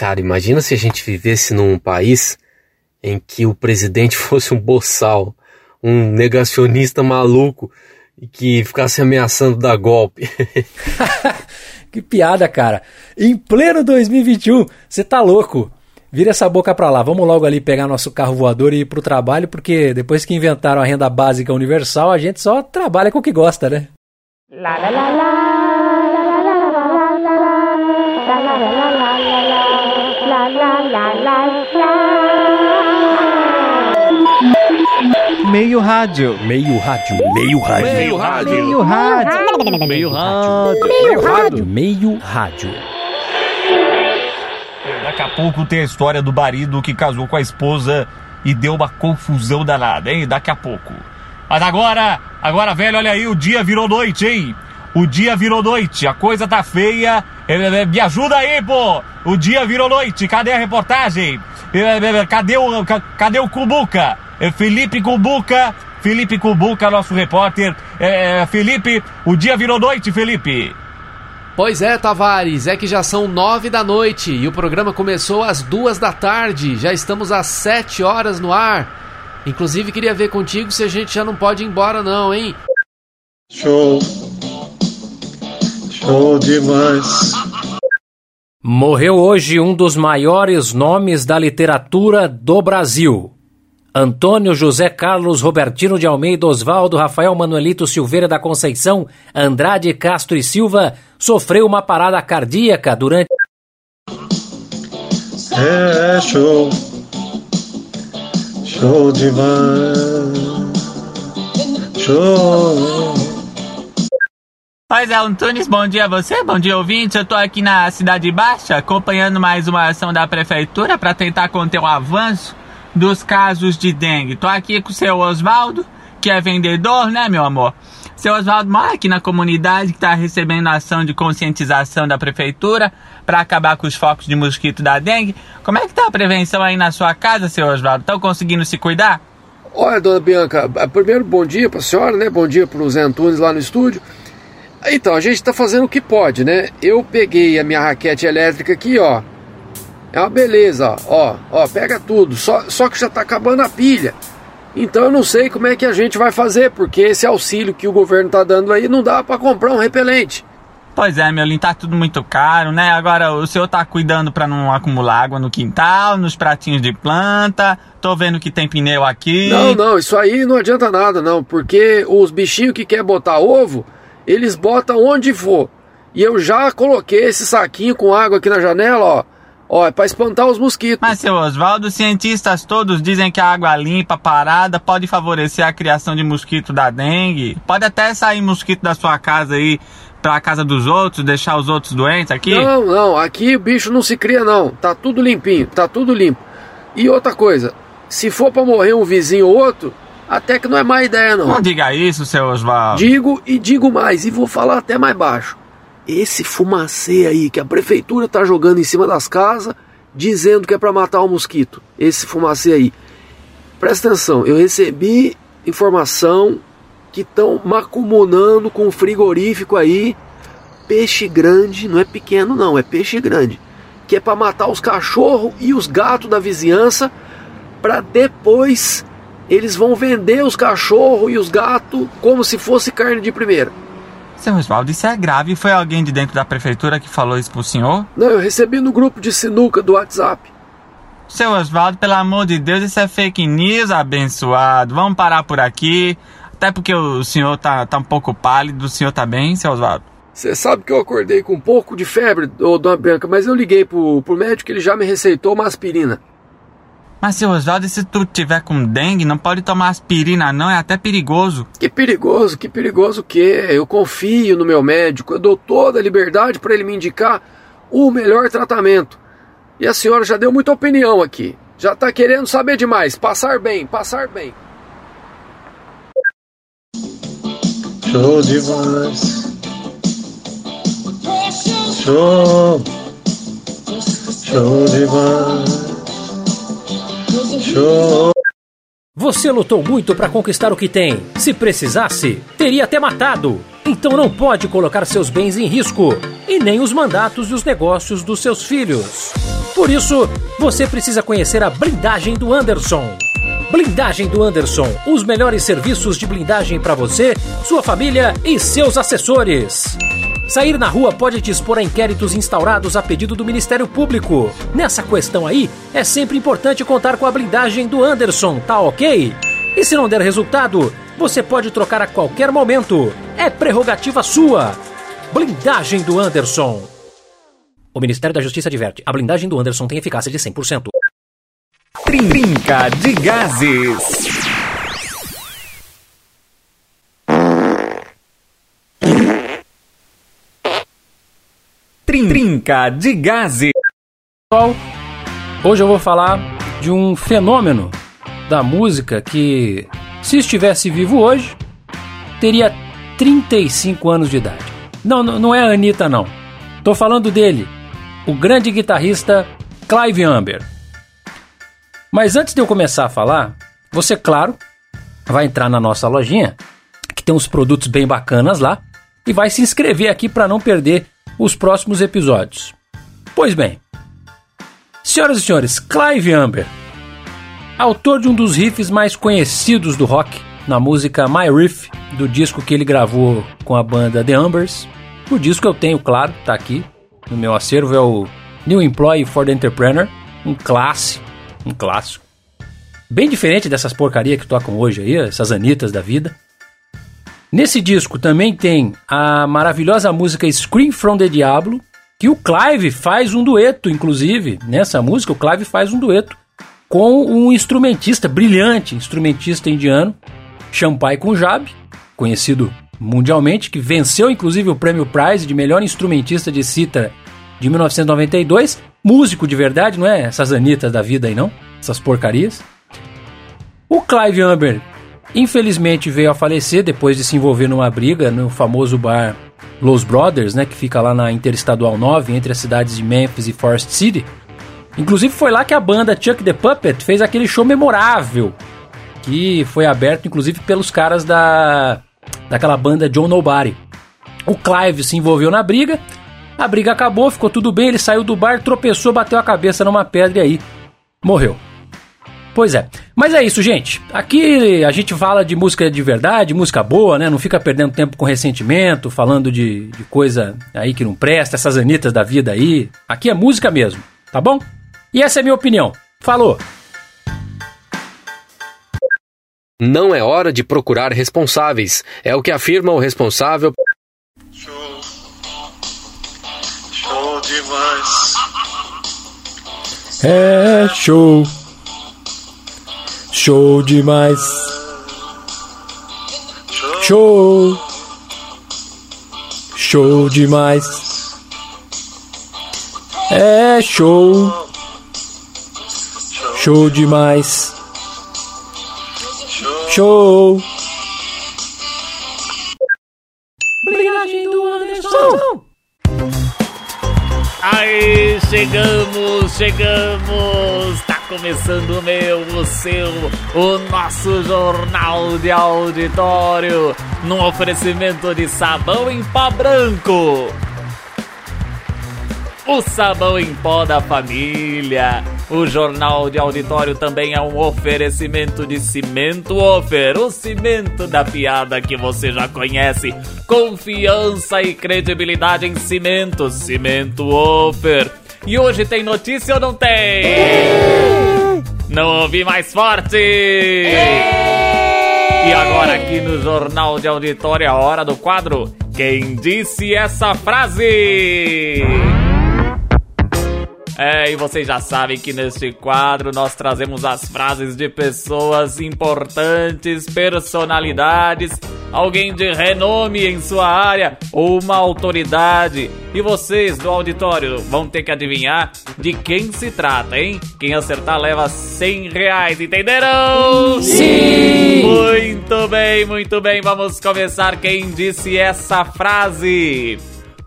Cara, imagina se a gente vivesse num país em que o presidente fosse um boçal, um negacionista maluco e que ficasse ameaçando dar golpe. que piada, cara. Em pleno 2021, você tá louco. Vira essa boca pra lá. Vamos logo ali pegar nosso carro voador e ir pro trabalho, porque depois que inventaram a renda básica universal, a gente só trabalha com o que gosta, né? La la la la. Meio rádio. Meio rádio. Meio rádio. Meio rádio. Meio rádio. Meio rádio. Meio rádio. Meio rádio. Daqui a pouco tem a história do marido que casou com a esposa e deu uma confusão danada, hein? Daqui a pouco. Mas agora, agora, velho, olha aí, o dia virou noite, hein? O dia virou noite, a coisa tá feia. Me ajuda aí, pô! O dia virou noite, cadê a reportagem? Cadê o, cadê o Cubuca? É Felipe Cubuca, Felipe Cubuca, nosso repórter. É, Felipe, o dia virou noite, Felipe. Pois é, Tavares, é que já são nove da noite e o programa começou às duas da tarde. Já estamos às sete horas no ar. Inclusive, queria ver contigo se a gente já não pode ir embora, não, hein? Show. Show demais. Morreu hoje um dos maiores nomes da literatura do Brasil. Antônio José Carlos Robertino de Almeida Osvaldo Rafael Manuelito Silveira da Conceição Andrade Castro e Silva sofreu uma parada cardíaca durante. É show, show demais, show. Pois é, Antunes, bom dia a você, bom dia ouvinte. Eu tô aqui na Cidade Baixa acompanhando mais uma ação da Prefeitura para tentar conter o avanço dos casos de dengue. Tô aqui com o seu Oswaldo, que é vendedor, né, meu amor? Seu Oswaldo mora aqui na comunidade que está recebendo ação de conscientização da prefeitura para acabar com os focos de mosquito da dengue. Como é que tá a prevenção aí na sua casa, seu Oswaldo? Estão conseguindo se cuidar? Olha, dona Bianca, primeiro bom dia para a senhora, né? Bom dia para o Zé Antunes lá no estúdio. Então, a gente está fazendo o que pode, né? Eu peguei a minha raquete elétrica aqui, ó. É uma beleza, ó, ó, pega tudo. Só, só que já está acabando a pilha. Então eu não sei como é que a gente vai fazer, porque esse auxílio que o governo está dando aí não dá para comprar um repelente. Pois é, meu lindo, tá tudo muito caro, né? Agora o senhor tá cuidando para não acumular água no quintal, nos pratinhos de planta. Tô vendo que tem pneu aqui. Não, não, isso aí não adianta nada, não, porque os bichinhos que quer botar ovo, eles botam onde for. E eu já coloquei esse saquinho com água aqui na janela, ó Ó, é pra espantar os mosquitos. Mas, seu Oswaldo, os cientistas todos dizem que a água limpa, parada, pode favorecer a criação de mosquito da dengue. Pode até sair mosquito da sua casa aí pra casa dos outros, deixar os outros doentes aqui? Não, não, aqui o bicho não se cria não. Tá tudo limpinho, tá tudo limpo. E outra coisa, se for pra morrer um vizinho ou outro, até que não é má ideia não. Não diga isso, seu Oswaldo. Digo e digo mais, e vou falar até mais baixo esse fumacê aí que a prefeitura tá jogando em cima das casas, dizendo que é para matar o mosquito. Esse fumacê aí. Presta atenção, eu recebi informação que estão macumunando com frigorífico aí, peixe grande, não é pequeno não, é peixe grande, que é para matar os cachorros e os gatos da vizinhança, para depois eles vão vender os cachorros e os gatos como se fosse carne de primeira. Seu Oswaldo, isso é grave. Foi alguém de dentro da prefeitura que falou isso pro senhor? Não, eu recebi no grupo de sinuca do WhatsApp. Seu Oswaldo, pelo amor de Deus, isso é fake news, abençoado. Vamos parar por aqui. Até porque o senhor tá, tá um pouco pálido. O senhor tá bem, seu Oswaldo? Você sabe que eu acordei com um pouco de febre, ô, dona Bianca, mas eu liguei pro, pro médico, ele já me receitou uma aspirina. Mas, seu Oswaldo, se tu tiver com dengue, não pode tomar aspirina, não, é até perigoso. Que perigoso, que perigoso o quê? Eu confio no meu médico, eu dou toda a liberdade para ele me indicar o melhor tratamento. E a senhora já deu muita opinião aqui. Já tá querendo saber demais. Passar bem, passar bem. Show demais. Show. Show demais. Show. Você lutou muito para conquistar o que tem. Se precisasse, teria até matado. Então não pode colocar seus bens em risco e nem os mandatos e os negócios dos seus filhos. Por isso, você precisa conhecer a blindagem do Anderson. Blindagem do Anderson, os melhores serviços de blindagem para você, sua família e seus assessores. Sair na rua pode te expor a inquéritos instaurados a pedido do Ministério Público. Nessa questão aí, é sempre importante contar com a blindagem do Anderson, tá ok? E se não der resultado, você pode trocar a qualquer momento. É prerrogativa sua. Blindagem do Anderson. O Ministério da Justiça adverte: a blindagem do Anderson tem eficácia de 100%. Trinca de gases. Trinca de. Pessoal, hoje eu vou falar de um fenômeno da música que, se estivesse vivo hoje, teria 35 anos de idade. Não, não não é a Anitta, não. Tô falando dele, o grande guitarrista Clive Amber. Mas antes de eu começar a falar, você, claro, vai entrar na nossa lojinha, que tem uns produtos bem bacanas lá, e vai se inscrever aqui para não perder os próximos episódios. Pois bem, senhoras e senhores, Clive Amber, autor de um dos riffs mais conhecidos do rock, na música My Riff, do disco que ele gravou com a banda The Ambers. O disco eu tenho, claro, tá aqui no meu acervo, é o New Employee for the Entrepreneur, um clássico, um clássico. Bem diferente dessas porcaria que tocam hoje aí, essas anitas da vida. Nesse disco também tem a maravilhosa música Scream from the Diablo, que o Clive faz um dueto, inclusive. Nessa música, o Clive faz um dueto com um instrumentista brilhante, instrumentista indiano, Champai Punjab, conhecido mundialmente, que venceu inclusive o prêmio Prize de melhor instrumentista de cítara de 1992. Músico de verdade, não é essas anitas da vida aí não, essas porcarias. O Clive Amber, infelizmente, veio a falecer depois de se envolver numa briga no famoso bar Los Brothers, né, que fica lá na Interestadual 9, entre as cidades de Memphis e Forest City. Inclusive foi lá que a banda Chuck the Puppet fez aquele show memorável, que foi aberto inclusive pelos caras da daquela banda John Nobody. O Clive se envolveu na briga, a briga acabou, ficou tudo bem, ele saiu do bar, tropeçou, bateu a cabeça numa pedra e aí morreu. Pois é. Mas é isso, gente. Aqui a gente fala de música de verdade, música boa, né? Não fica perdendo tempo com ressentimento, falando de, de coisa aí que não presta, essas anitas da vida aí. Aqui é música mesmo, tá bom? E essa é a minha opinião. Falou! Não é hora de procurar responsáveis, é o que afirma o responsável. Show. Show demais. É show! Show demais! Show! Show demais! É show! Show demais! Show! Blindagem do Anderson! Aí, chegamos, chegamos! Começando o meu, o seu, o nosso jornal de auditório, num oferecimento de sabão em pó branco. O sabão em pó da família. O jornal de auditório também é um oferecimento de cimento Ofer, o cimento da piada que você já conhece. Confiança e credibilidade em cimento, cimento Ofer. E hoje tem notícia ou não tem? Não ouvi mais forte! E agora aqui no Jornal de Auditório, a hora do quadro Quem Disse Essa Frase? É, e vocês já sabem que neste quadro nós trazemos as frases de pessoas importantes, personalidades, alguém de renome em sua área ou uma autoridade. E vocês do auditório vão ter que adivinhar de quem se trata, hein? Quem acertar leva 100 reais, entenderam? Sim! Muito bem, muito bem. Vamos começar. Quem disse essa frase?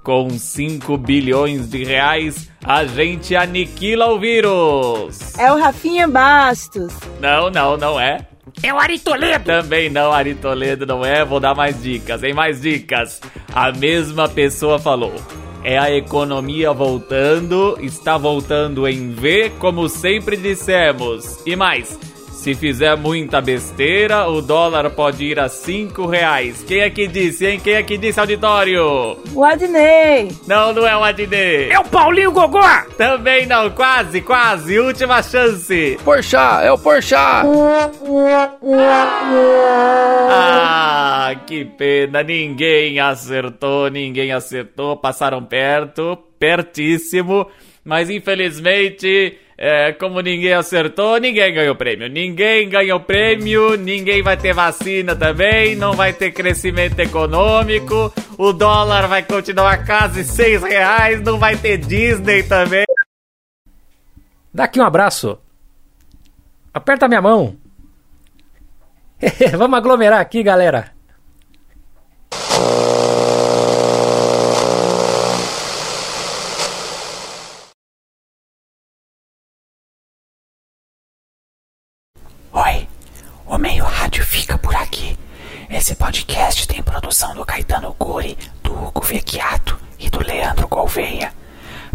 Com 5 bilhões de reais, a gente aniquila o vírus. É o Rafinha Bastos. Não, não, não é. É o Ari Toledo. Também não, Ari Toledo não é. Vou dar mais dicas, hein? Mais dicas. A mesma pessoa falou. é a economia voltando, está voltando em V, como sempre dissemos. E mais, se fizer muita besteira, o dólar pode ir a 5 reais. Quem é que disse, hein? Quem é que disse, auditório? O Adnei. Não, não é o Adnei. É o Paulinho Gogó! Também não, quase, quase. Última chance. Porchá, é o Porchá. Ah, que pena. Ninguém acertou, ninguém acertou. Passaram perto, pertíssimo. Mas infelizmente, é, como ninguém acertou, ninguém ganhou prêmio. Ninguém ganhou prêmio, ninguém vai ter vacina também, não vai ter crescimento econômico, o dólar vai continuar quase seis reais, não vai ter Disney também. Dá aqui um abraço. Aperta minha mão. Vamos aglomerar aqui, galera. Oi, o Meio Rádio fica por aqui. Esse podcast tem produção do Caetano Guri, do Hugo Vecchiato e do Leandro Gouveia.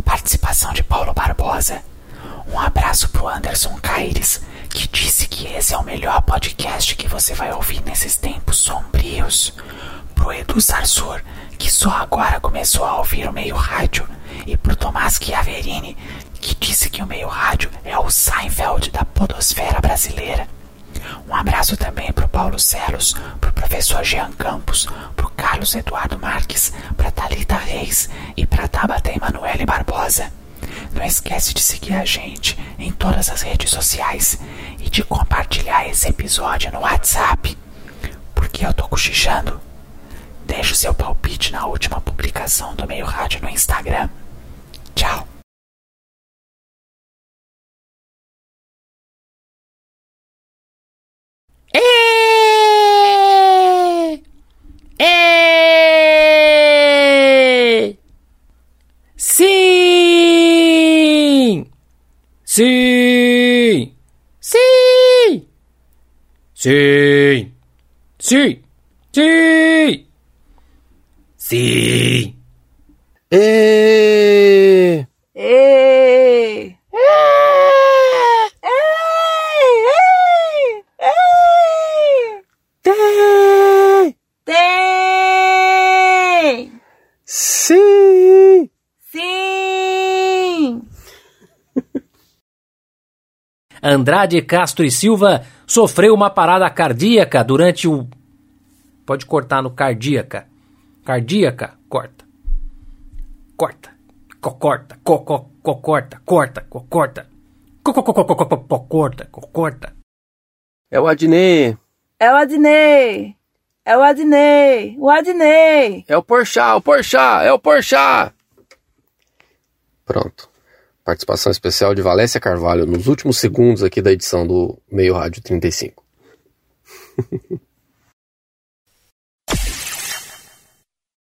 Participação de Paulo Barbosa. Um abraço pro Anderson Caires, que disse que esse é o melhor podcast que você vai ouvir nesses tempos sombrios. Pro Edu Sarsur, que só agora começou a ouvir o Meio Rádio. E pro Tomás Chiaverini, que disse que o Meio Rádio é o Seinfeld da podosfera brasileira. Um abraço também pro Paulo Celos, pro professor Jean Campos, pro Carlos Eduardo Marques, pra Thalita Reis e pra Tabata Emanuele Barbosa. Não esquece de seguir a gente em todas as redes sociais e de compartilhar esse episódio no WhatsApp. Porque eu tô cochichando. Deixe o seu palpite na última publicação do Meio Rádio no Instagram. Tchau. É! É! Sim! Sim! Sim! Sim! Sim! Sim! Sim! E... Ei! Ei! Ei! Tem! Tem! Sim! Sim! Andrade Castro e Silva sofreu uma parada cardíaca durante o. Pode cortar no cardíaca. Cardíaca, corta. Corta. Co corta. Co co co corta. Corta. Co corta. Co co co co co co co corta. Co corta. É o Adnê. É o Adnei! É o Adnei! O Adnei! É o Porchá, o Porchá, é o Porchá. Pronto. Participação especial de Valécia Carvalho nos últimos segundos aqui da edição do Meio Rádio 35.